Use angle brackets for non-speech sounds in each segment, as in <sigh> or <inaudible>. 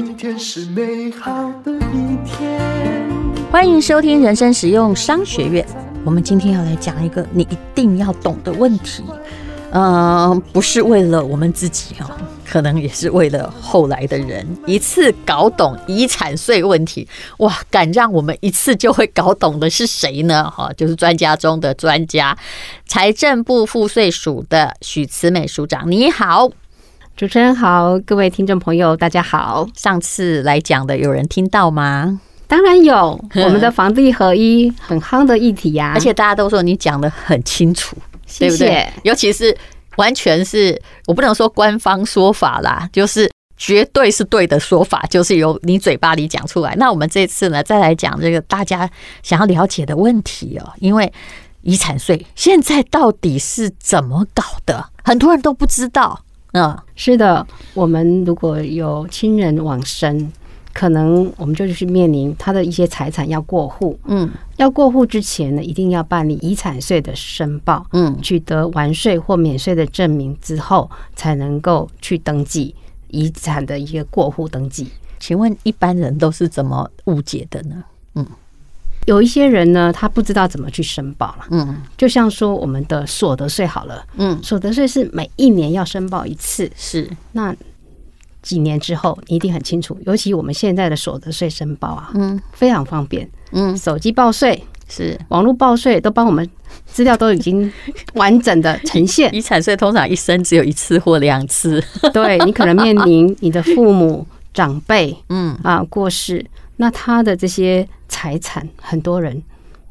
今天是美好的一天。欢迎收听人生实用商学院。我们今天要来讲一个你一定要懂的问题。嗯、不是为了我们自己哦，可能也是为了后来的人，一次搞懂遗产税问题。哇，敢让我们一次就会搞懂的是谁呢？哈，就是专家中的专家，财政部赋税署的许慈美署长。你好，主持人好，各位听众朋友，大家好。上次来讲的有人听到吗？当然有，<laughs> 我们的房地合一很夯的议题呀、啊，而且大家都说你讲的很清楚。对不对？尤其是完全是我不能说官方说法啦，就是绝对是对的说法，就是由你嘴巴里讲出来。那我们这次呢，再来讲这个大家想要了解的问题哦，因为遗产税现在到底是怎么搞的？很多人都不知道。嗯，是的，我们如果有亲人往生。可能我们就去面临他的一些财产要过户，嗯，要过户之前呢，一定要办理遗产税的申报，嗯，取得完税或免税的证明之后，才能够去登记遗产的一个过户登记。请问一般人都是怎么误解的呢？嗯，有一些人呢，他不知道怎么去申报了，嗯，就像说我们的所得税好了，嗯，所得税是每一年要申报一次，是。那。几年之后，你一定很清楚。尤其我们现在的所得税申报啊，嗯，非常方便，嗯，手机报税是。网络报税，都帮我们资料都已经 <laughs> 完整的呈现。遗产税通常一生只有一次或两次，对，你可能面临你的父母长辈，嗯。啊过世，那他的这些财产，很多人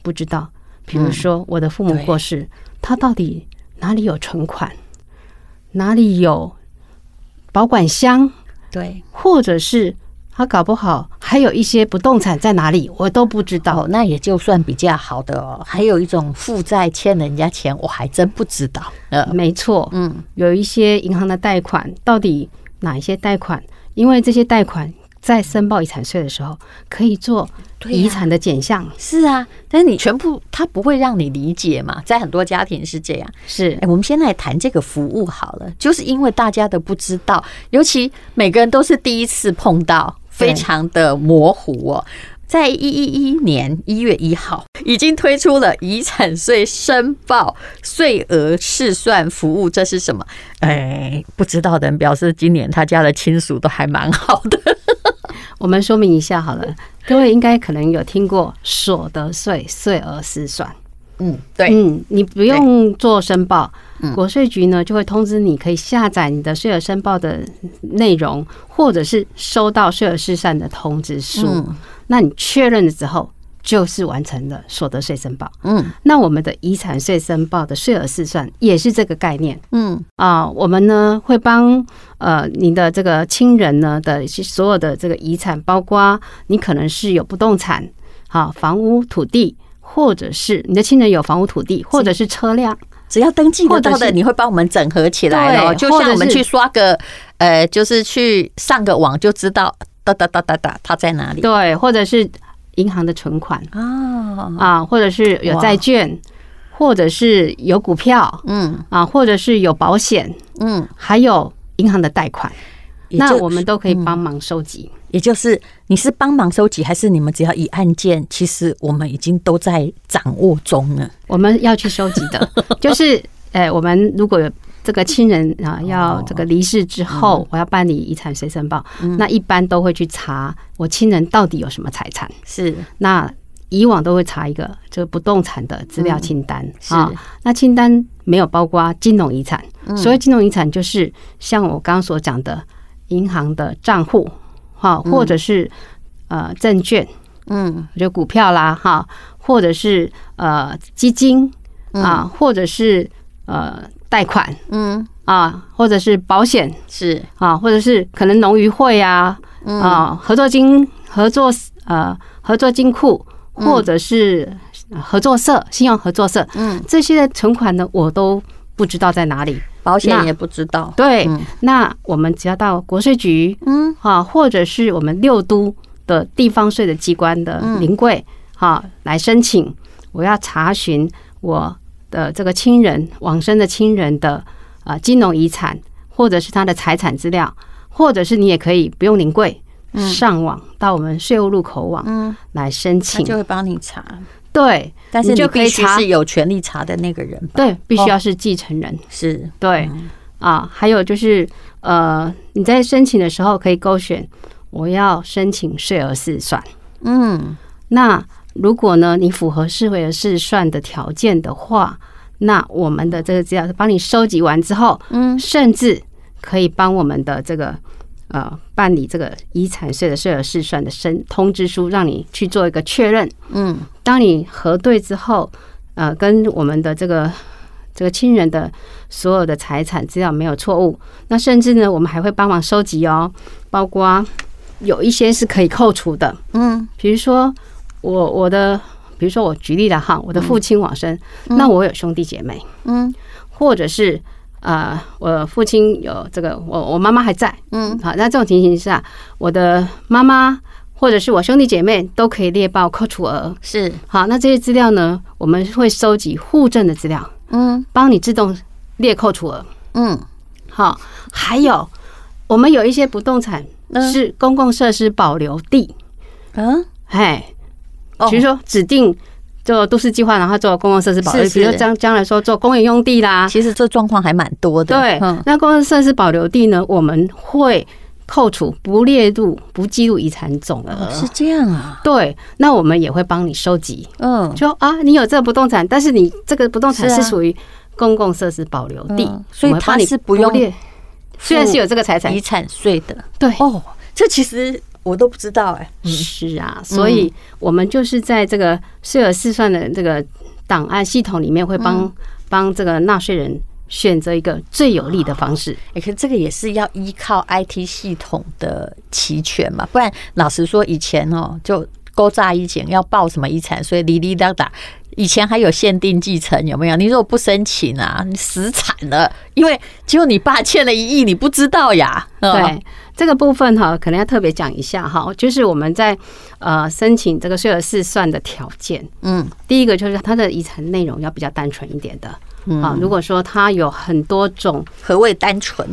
不知道。比如说我的父母过世，他到底哪里有存款，哪里有保管箱？对，或者是他搞不好还有一些不动产在哪里，我都不知道。哦，那也就算比较好的哦。还有一种负债欠人家钱，我还真不知道。呃，没错，嗯，有一些银行的贷款，到底哪一些贷款？因为这些贷款在申报遗产税的时候可以做。遗产的减项是啊，但是你全部他不会让你理解嘛，在很多家庭是这样。是，哎，我们先来谈这个服务好了，就是因为大家都不知道，尤其每个人都是第一次碰到，非常的模糊哦。在一一一年一月一号，已经推出了遗产税申报税额试算服务，这是什么？哎，不知道的人表示今年他家的亲属都还蛮好的。我们说明一下好了。各位应该可能有听过所得税税额试算，嗯，对，嗯，你不用做申报，国税局呢就会通知你可以下载你的税额申报的内容，或者是收到税额试算的通知书，那你确认了之后。就是完成了所得税申报，嗯，那我们的遗产税申报的税额试算也是这个概念，嗯。啊，我们呢会帮呃您的这个亲人呢的所有的这个遗产，包括你可能是有不动产，啊房屋土地，或者是你的亲人有房屋土地，或者是车辆，只要登记得到的，你会帮我们整合起来了，就像我们去刷个呃，就是去上个网就知道哒哒哒哒哒它在哪里，对，或者是。银行的存款啊啊，或者是有债券，或者是有股票，嗯啊，或者是有保险，嗯，还有银行的贷款，那我们都可以帮忙收集。也就是你是帮忙收集，还是你们只要一案件，其实我们已经都在掌握中了。我们要去收集的，<laughs> 就是诶，我们如果有。这个亲人啊，要这个离世之后，我要办理遗产税申报，那一般都会去查我亲人到底有什么财产。是，那以往都会查一个这个不动产的资料清单啊。那清单没有包括金融遗产，所谓金融遗产就是像我刚刚所讲的银行的账户哈，或者是呃证券，嗯，就股票啦哈，或者是呃基金啊，或者是呃。贷款，嗯。啊，或者是保险是。啊，或者是可能农渔会啊，啊合作金合作呃合作金库，或者是合作社信用合作社，嗯，这些的存款呢，我都不知道在哪里，保险也不知道。对，那我们只要到国税局，嗯。啊，或者是我们六都的地方税的机关的临柜，啊，来申请，我要查询我。的这个亲人往生的亲人的啊金融遗产，或者是他的财产资料，或者是你也可以不用临柜，上网到我们税务入口网来申请，就会帮你查。对，但是你就可以查。是有权利查的那个人。对，必须要是继承人。是。对。啊，还有就是呃，你在申请的时候可以勾选我要申请税额试算。嗯，那如果呢你符合税额试算的条件的话，那我们的这个资料是帮你收集完之后，嗯，甚至可以帮我们的这个。呃，办理这个遗产税的税额试算的申通知书，让你去做一个确认。嗯，当你核对之后，呃，跟我们的这个这个亲人的所有的财产资料没有错误，那甚至呢，我们还会帮忙收集哦，包括有一些是可以扣除的。嗯，比如说我我的，比如说我举例了哈，我的父亲往生，嗯，那我有兄弟姐妹，嗯，或者是。啊、呃，我父亲有这个，我我妈妈还在，嗯，好，那这种情形下，我的妈妈或者是我兄弟姐妹都可以列报扣除额，是。好，那这些资料呢，我们会收集户政的资料，嗯，帮你自动列扣除额，嗯，好，还有我们有一些不动产是公共设施保留地，嗯，哎，比如说指定。做都市计划，然后做公共设施保留，比如将将来说做公园用地啦，其实这状况还蛮多的。对，那公共设施保留地呢，我们会扣除，不列入，不计入遗产总额。是这样啊？对，那我们也会帮你收集。嗯，就啊，你有这个不动产，但是你这个不动产是属于公共设施保留地，所以它是不用列。虽然是有这个财产遗产税的，对哦，这其实。我都不知道哎、欸，是啊，所以我们就是在这个税额试算的这个档案系统里面，会帮帮这个纳税人选择一个最有利的方式。哎，可这个也是要依靠 IT 系统的齐全嘛，不然老实说，以前哦，就勾诈一前要报什么遗产，所以哩哩哒哒。以前还有限定继承，有没有？你如果不申请啊，你死惨了，因为只有你爸欠了一亿，你不知道呀。对。这个部分哈，可能要特别讲一下哈，就是我们在呃申请这个税额试算的条件，嗯，第一个就是它的遗产内容要比较单纯一点的，嗯。啊，如果说它有很多种，何谓单纯？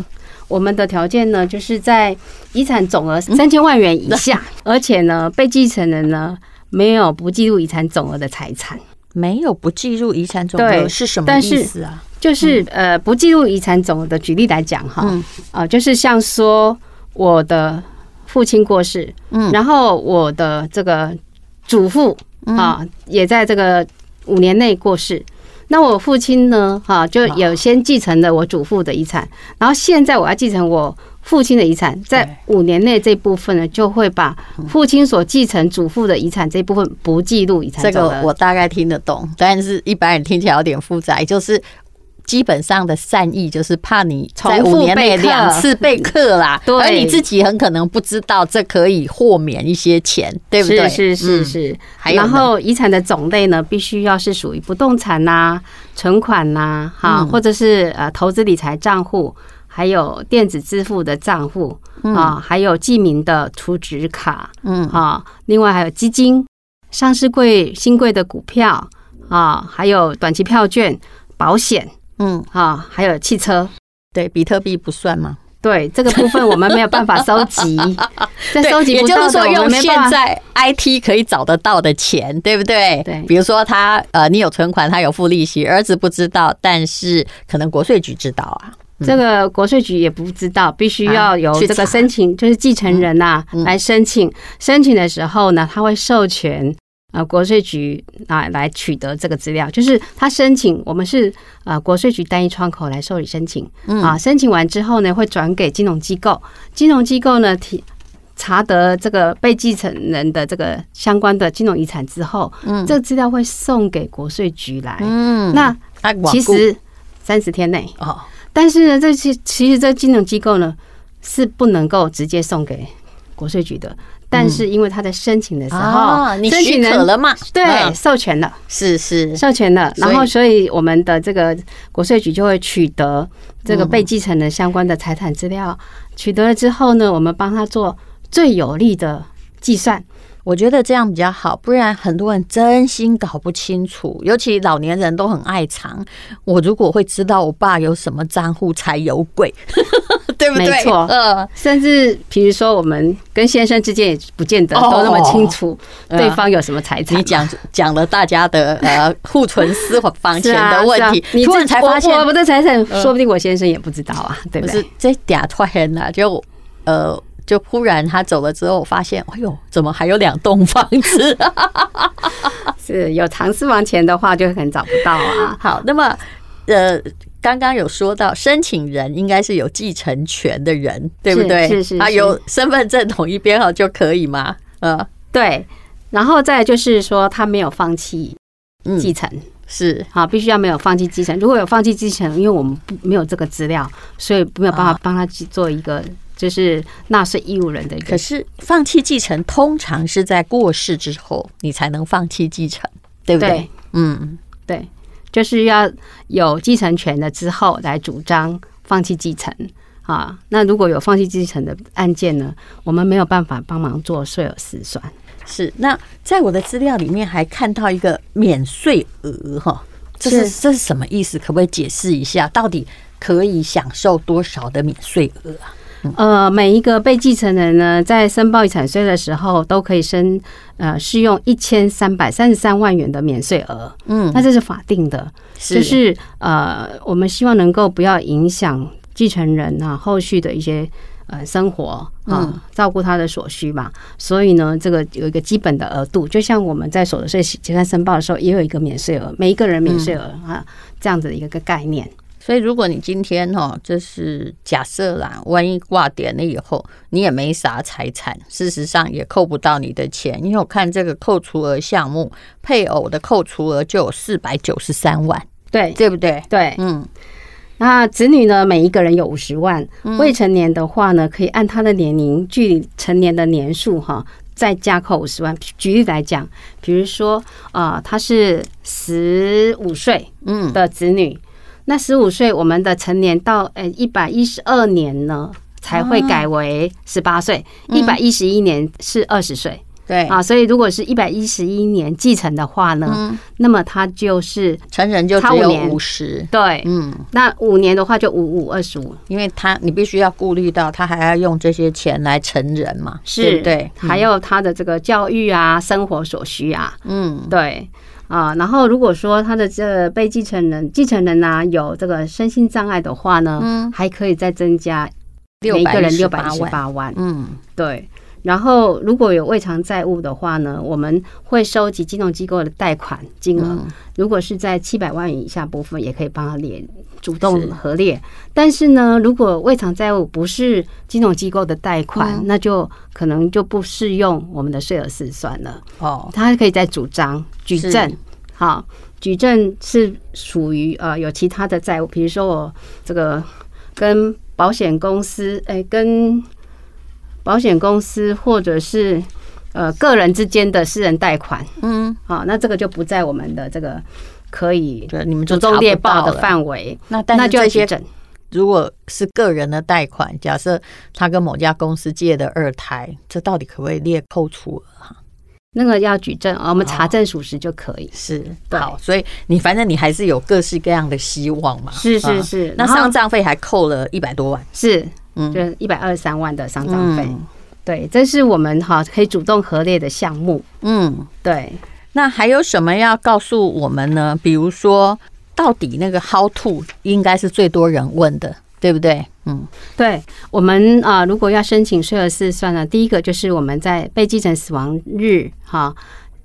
我们的条件呢，就是在遗产总额三千万元以下，<laughs> 而且呢，被继承人呢没有不计入遗产总额的财产，没有不计入遗产总额是什么意思啊？就是呃不计入遗产总额的，举例来讲哈，啊，就是像说。我的父亲过世，嗯，然后我的这个祖父啊，也在这个五年内过世。那我父亲呢，哈，就有先继承了我祖父的遗产，然后现在我要继承我父亲的遗产，在五年内这部分呢，就会把父亲所继承祖父的遗产这部分不计入遗产。这个我大概听得懂，但是一般人听起来有点复杂，就是。基本上的善意就是怕你在五年内两次被课啦，<laughs> 而你自己很可能不知道这可以豁免一些钱，对不对？是是是是。然后遗产的种类呢，必须要是属于不动产呐、存款呐，哈，或者是呃投资理财账户，还有电子支付的账户啊，还有记名的储值卡，嗯啊，另外还有基金、上市贵新贵的股票啊，还有短期票券、保险。嗯，好，还有汽车，对，比特币不算吗？对，这个部分我们没有办法收集，<laughs> 在收集，也就是说用现在 IT 可以找得到的钱，对不对？对，比如说他呃，你有存款，他有付利息，儿子不知道，但是可能国税局知道啊。这个国税局也不知道，必须要有这个申请，就是继承人呐来申请。申请的时候呢，他会授权。呃，国税局啊，来取得这个资料，就是他申请，我们是呃国税局单一窗口来受理申请，啊，申请完之后呢，会转给金融机构，金融机构呢提查得这个被继承人的这个相关的金融遗产之后，嗯，这个资料会送给国税局来，嗯，那其实三十天内哦，但是呢，这些其实这金融机构呢是不能够直接送给国税局的。但是因为他在申请的时候，你许可了嘛？对，授权了，是是授权了。然后，所以我们的这个国税局就会取得这个被继承的相关的财产资料。取得了之后呢，我们帮他做最有利的计算。我觉得这样比较好，不然很多人真心搞不清楚，尤其老年人都很爱藏。我如果会知道我爸有什么账户才有鬼。对不对？没错，呃，甚至比如说我们跟先生之间也不见得都那么清楚对方有什么财产。你讲讲了大家的呃库存私房钱的问题，<laughs> 你突然才发现我的财产，说不定我先生也不知道啊，对不对？这俩突然呢，就呃。就忽然他走了之后，我发现，哎呦，怎么还有两栋房子？<laughs> 是有藏私房钱的话，就可能找不到啊。好，那么呃，刚刚有说到申请人应该是有继承权的人，对不对？是是，是。啊，有身份证统一编号就可以吗？呃，对。然后再就是说，他没有放弃继承，是好，必须要没有放弃继承。如果有放弃继承，因为我们不没有这个资料，所以没有办法帮他去做一个。就是纳税义务人的，可是放弃继承通常是在过世之后，你才能放弃继承，对不对？对，嗯，对，就是要有继承权了之后来主张放弃继承啊。那如果有放弃继承的案件呢，我们没有办法帮忙做税额试算。是，那在我的资料里面还看到一个免税额哈，这是这是什么意思？可不可以解释一下？到底可以享受多少的免税额啊？呃，每一个被继承人呢，在申报遗产税的时候，都可以申呃适用一千三百三十三万元的免税额。嗯，那这是法定的，就是呃，我们希望能够不要影响继承人啊后续的一些呃生活啊，照顾他的所需嘛。所以呢，这个有一个基本的额度，就像我们在所得税结算申报的时候，也有一个免税额，每一个人免税额啊这样子的一个概念。所以，如果你今天哈，就是假设啦，万一挂点了以后，你也没啥财产，事实上也扣不到你的钱，因为我看这个扣除额项目，配偶的扣除额就有四百九十三万，对，对不对？对，嗯。那子女呢，每一个人有五十万，未成年的话呢，可以按他的年龄距离成年的年数哈，再加扣五十万。举例来讲，比如说啊，他是十五岁嗯的子女。那十五岁，我们的成年到呃一百一十二年呢，才会改为十八岁，一百一十一年是二十岁。对。啊，所以如果是一百一十一年继承的话呢，嗯、那么他就是成人就只有五十。对，嗯，那五年的话就五五二十五，因为他你必须要顾虑到他还要用这些钱来成人嘛，是。对？还有他的这个教育啊，生活所需啊，嗯，对。啊，然后如果说他的这被继承人继承人呢有这个身心障碍的话呢，嗯，还可以再增加每一个人六百一十八万，嗯，对。然后如果有未偿债务的话呢，我们会收集金融机构的贷款金额，如果是在七百万元以下部分，也可以帮他列主动核列。但是呢，如果未偿债务不是金融机构的贷款，那就可能就不适用我们的税额试算了。哦，他可以再主张举证。好，举证是属于呃有其他的债务，比如说我这个跟保险公司，哎，跟保险公司或者是呃个人之间的私人贷款，嗯，好，那这个就不在我们的这个可以你们主动列报的范围。那那就要举证。如果是个人的贷款，假设他跟某家公司借的二胎，这到底可不可以列扣除额哈？那个要举证，我们查证属实就可以。是，好，所以你反正你还是有各式各样的希望嘛。是是是，那丧葬费还扣了一百多万，是，嗯，就一百二十三万的丧葬费。对，这是我们哈可以主动核列的项目。嗯，对。那还有什么要告诉我们呢？比如说，到底那个 how to 应该是最多人问的。对不对？嗯，对，我们啊，如果要申请税额试算呢，第一个就是我们在被继承死亡日哈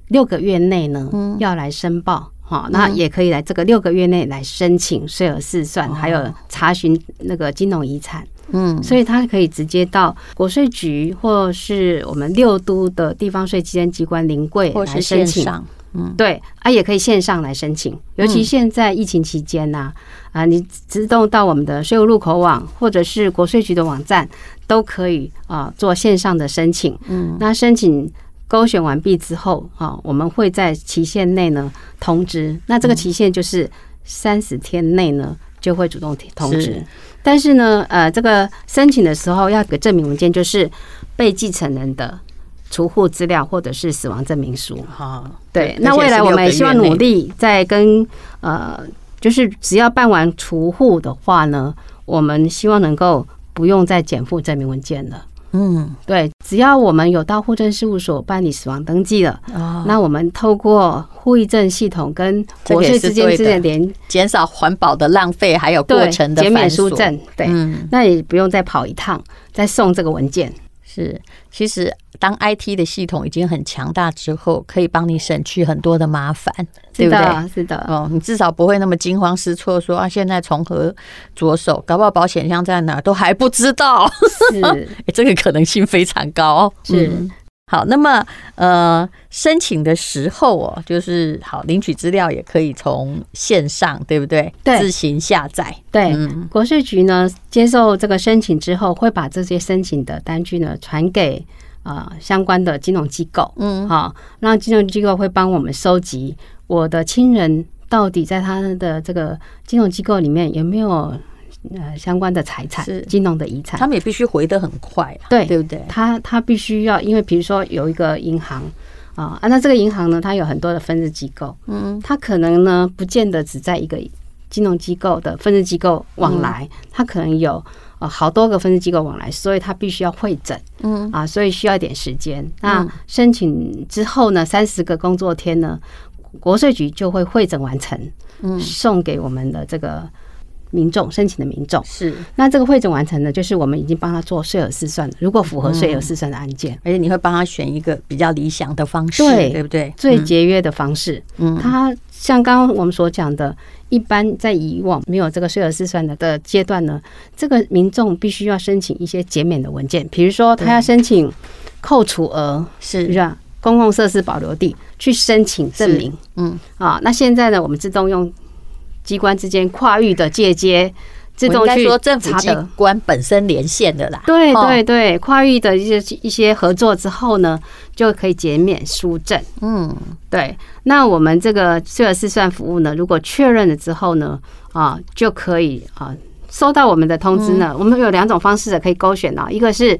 六个月内呢，要来申报哈，那也可以来这个六个月内来申请税额试算，还有查询那个金融遗产，嗯，所以他可以直接到国税局或是我们六都的地方税稽征机关临柜来申请。嗯，对啊，也可以线上来申请，尤其现在疫情期间呐，啊，啊，你自动到我们的税务入口网或者是国税局的网站，都可以啊做线上的申请。嗯，那申请勾选完毕之后啊，我们会在期限内呢通知。那这个期限就是三十天内呢就会主动通知。但是呢，呃，这个申请的时候要有个证明文件，就是被继承人的。除户资料或者是死亡证明书，好，对。那未来我们也希望努力在跟呃，就是只要办完除户的话呢，我们希望能够不用再减负证明文件了。嗯，对，只要我们有到户政事务所办理死亡登记了，哦，那我们透过户役证系统跟国税之间之间连，减少环保的浪费，还有过程的减免书证，对，嗯，那也不用再跑一趟，再送这个文件。是，其实当 IT 的系统已经很强大之后，可以帮你省去很多的麻烦，对不对？是的，哦，你至少不会那么惊慌失措，说啊，现在从何着手？搞不好保险箱在哪都还不知道，是，欸、<laughs> 这个可能性非常高，是。嗯好，那么呃，申请的时候哦，就是好领取资料也可以从线上，对不对？对，自行下载。对，嗯，国税局呢接受这个申请之后，会把这些申请的单据呢传给呃相关的金融机构。嗯，好，让金融机构会帮我们收集我的亲人到底在他的这个金融机构里面有没有。呃，相关的财产是。金融的遗产，他们也必须回得很快，啊，对对不对？他他必须要，因为比如说有一个银行啊，那这个银行呢，它有很多的分支机构，嗯，它可能呢，不见得只在一个金融机构的分支机构往来，它可能有呃好多个分支机构往来，所以它必须要会诊，嗯。啊，所以需要一点时间。那申请之后呢，三十个工作天呢，国税局就会会诊完成，嗯，送给我们的这个。民众申请的民众。是，那这个汇总完成呢，就是我们已经帮他做税额试算，如果符合税额试算的案件，而且你会帮他选一个比较理想的方式，对，对不对？最节约的方式。嗯，他像刚刚我们所讲的，一般在以往没有这个税额试算的的阶段呢，这个民众必须要申请一些减免的文件，比如说他要申请扣除额，是。是吧？公共设施保留地去申请证明，嗯。啊，那现在呢，我们自动用。机关之间跨域的借接，自动去说政府机关本身连线的啦。对对对，跨域的一些一些合作之后呢，就可以减免书证。嗯，对。那我们这个税额试算服务呢，如果确认了之后呢，啊，就可以啊收到我们的通知呢。我们有两种方式的可以勾选啊，一个是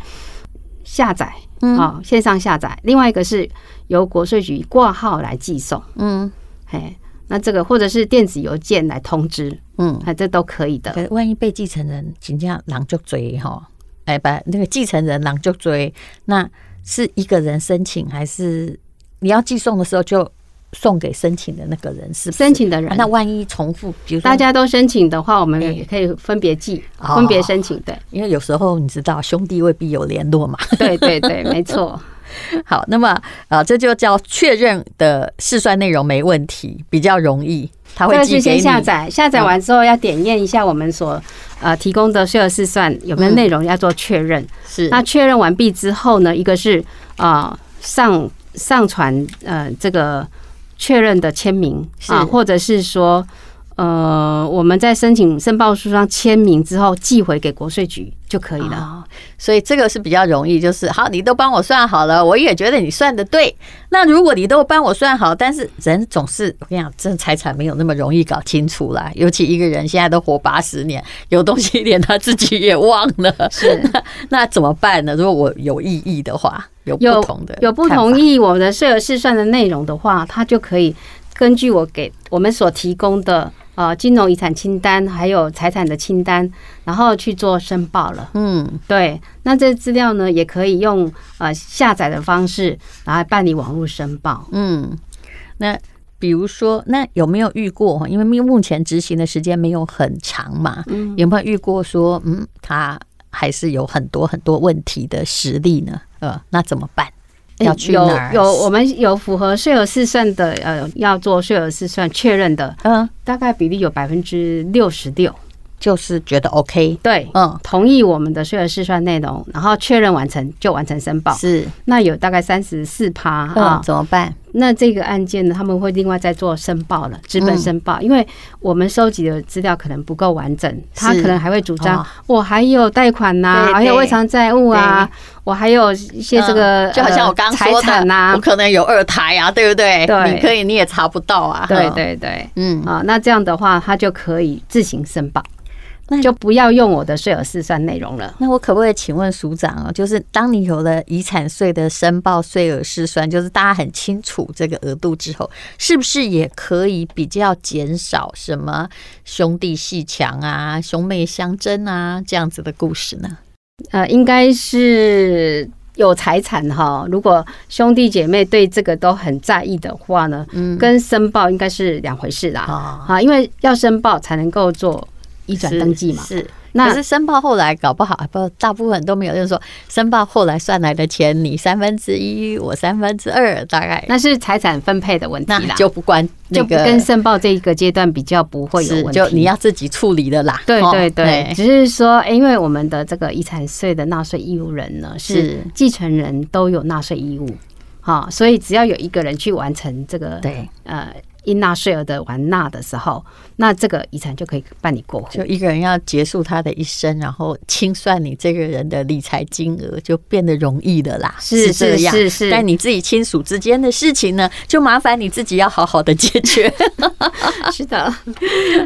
下载啊线上下载，另外一个是由国税局挂号来寄送。嗯，嘿。那这个或者是电子邮件来通知，嗯，这都可以的。可万一被继承人请假狼就追哈，哎，把那个继承人狼就追，那是一个人申请，还是你要寄送的时候就送给申请的那个人？是，是申请的人？那万一重复，比如说大家都申请的话，我们也可以分别寄，分别申请。对，因为有时候你知道兄弟未必有联络嘛。对对对，没错。<laughs> 好，那么啊，这就叫确认的试算内容没问题，比较容易。他会寄给你下载，下载完之后要点验一下我们所呃提供的税额试算有没有内容要做确认。是，那确认完毕之后呢，一个是啊上上传呃这个确认的签名啊，或者是说。呃，我们在申请申报书上签名之后，寄回给国税局就可以了。哦，所以这个是比较容易，就是好，你都帮我算好了，我也觉得你算的对。那如果你都帮我算好，但是人总是我跟你讲，这财产没有那么容易搞清楚啦。尤其一个人现在都活八十年，有东西连他自己也忘了，是那，<laughs> 那怎么办呢？如果我有异议的话，有不同的有，有不同意我们的税额试算的内容的话，他就可以根据我给我们所提供的。呃，金融遗产清单还有财产的清单，然后去做申报了。嗯，对。那这资料呢，也可以用呃下载的方式来办理网络申报。嗯，那比如说，那有没有遇过？因为目前执行的时间没有很长嘛，嗯，有没有遇过说，嗯，他还是有很多很多问题的实例呢？呃，那怎么办？要去哪有有，我们有符合税额试算的，呃，要做税额试算确认的，嗯，大概比例有百分之六十六，就是觉得 OK，对，嗯，同意我们的税额试算内容，然后确认完成就完成申报，是，那有大概三十四趴啊，怎么办？那这个案件呢，他们会另外再做申报了，资本申报，因为我们收集的资料可能不够完整，他可能还会主张我还有贷款呐，还有未偿债务啊，我还有一些这个就好像我刚刚说的呐，我可能有二胎啊，对不对？对，你可以你也查不到啊，对对对，嗯。啊，那这样的话，他就可以自行申报。那就不要用我的税额试算内容了。那我可不可以请问署长啊？就是当你有了遗产税的申报税额试算，就是大家很清楚这个额度之后，是不是也可以比较减少什么兄弟鬩墙啊、兄妹相争啊这样子的故事呢？呃，应该是有财产哈。如果兄弟姐妹对这个都很在意的话呢，嗯，跟申报应该是两回事啦。啊，因为要申报才能够做移转登记嘛。是。那可是申报后来搞不好，不，大部分都没有。就是说，申报后来算来的钱，你三分之一，我三分之二，大概那是财产分配的问题啦，就不关那个跟申报这一个阶段比较不会有问题，就你要自己处理的啦。对对对，只是说，因为我们的这个遗产税的纳税义务人呢，是继承人都有纳税义务，好，所以只要有一个人去完成这个，对，呃。应纳税额的完纳的时候，那这个遗产就可以办理过户。就一个人要结束他的一生，然后清算你这个人的理财金额，就变得容易的啦。是这样，是是。但你自己亲属之间的事情呢，就麻烦你自己要好好的解决。<laughs> <laughs> 是的，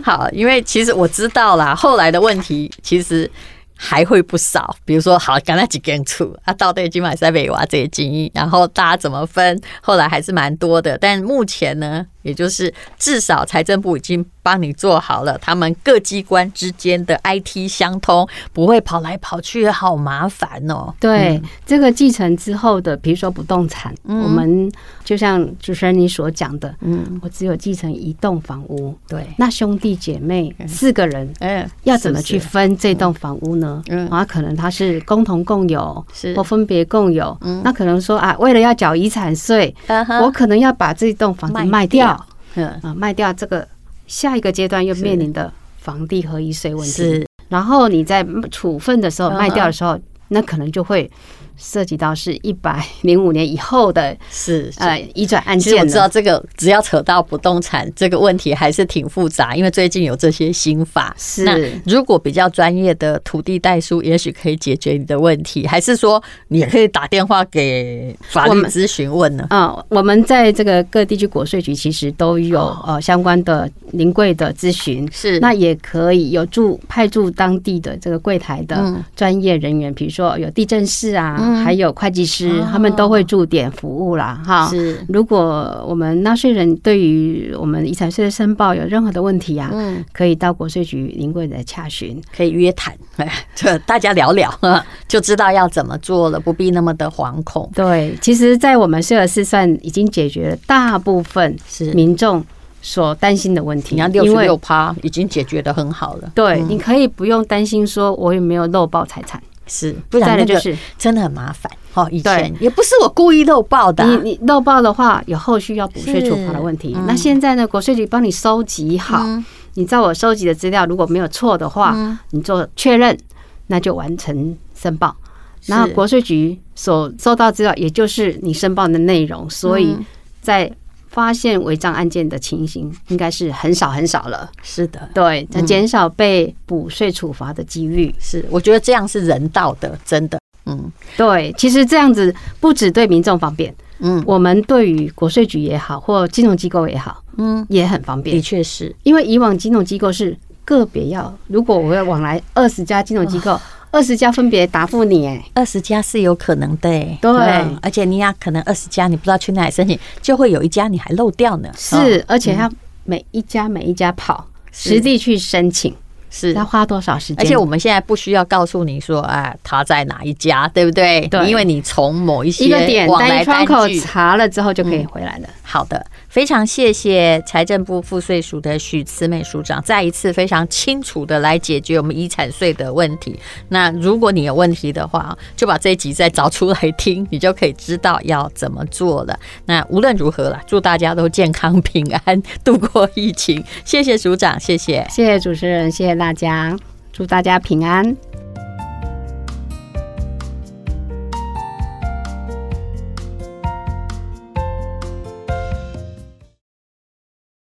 好，因为其实我知道啦，后来的问题其实。还会不少，比如说，好，刚才几根处啊，到底金买塞北娃这些经验，然后大家怎么分？后来还是蛮多的，但目前呢，也就是至少财政部已经帮你做好了，他们各机关之间的 IT 相通，不会跑来跑去，好麻烦哦。对，嗯、这个继承之后的，比如说不动产，嗯、我们就像主持人你所讲的，嗯，我只有继承一栋房屋，对，那兄弟姐妹四个人，嗯，要怎么去分这栋房屋呢？嗯，啊，可能他是共同共有，是或分别共有，嗯，那可能说啊，为了要缴遗产税，我可能要把这栋房子卖掉。嗯啊，卖掉这个，下一个阶段又面临的房地合一税问题。是，然后你在处分的时候卖掉的时候，那可能就会。涉及到是一百零五年以后的，是呃移转案件。其实我知道这个，只要扯到不动产这个问题，还是挺复杂。因为最近有这些新法，是那如果比较专业的土地代书，也许可以解决你的问题。还是说你可以打电话给法律咨询问呢？啊，我们在这个各地区国税局其实都有呃相关的临柜的咨询，是那也可以有驻派驻当地的这个柜台的专业人员，比如说有地震室啊。还有会计师，他们都会驻点服务啦。哈。是，如果我们纳税人对于我们遗产税的申报有任何的问题啊，嗯，可以到国税局临柜的洽询，可以约谈，就大家聊聊，就知道要怎么做了，不必那么的惶恐。对，其实，在我们税额试算已经解决了大部分是民众所担心的问题，你要六十六趴已经解决的很好了。对，你可以不用担心说我有没有漏报财产。是，不然那个真的很麻烦。哦，以前也不是我故意漏报的。你你漏报的话，有后续要补税处罚的问题。那现在呢，国税局帮你收集好，你照我收集的资料，如果没有错的话，你做确认，那就完成申报。然后国税局所收到资料，也就是你申报的内容，所以在。发现违章案件的情形应该是很少很少了。是的，对，它减少被补税处罚的几率。是，我觉得这样是人道的，真的。嗯，对，其实这样子不止对民众方便，嗯，我们对于国税局也好，或金融机构也好，嗯，也很方便。的确是，因为以往金融机构是个别要，如果我要往来二十家金融机构。二十家分别答复你，哎，二十家是有可能的，对，而且你要可能二十家你不知道去哪里申请，就会有一家你还漏掉呢。是，而且要每一家每一家跑，实地去申请，是要花多少时间？而且我们现在不需要告诉你说，哎，他在哪一家，对不对？对，因为你从某一些一个点单一窗口查了之后就可以回来了。好的。非常谢谢财政部赋税署的许慈美署长，再一次非常清楚的来解决我们遗产税的问题。那如果你有问题的话，就把这一集再找出来听，你就可以知道要怎么做了。那无论如何了，祝大家都健康平安度过疫情。谢谢署长，谢谢，谢谢主持人，谢谢大家，祝大家平安。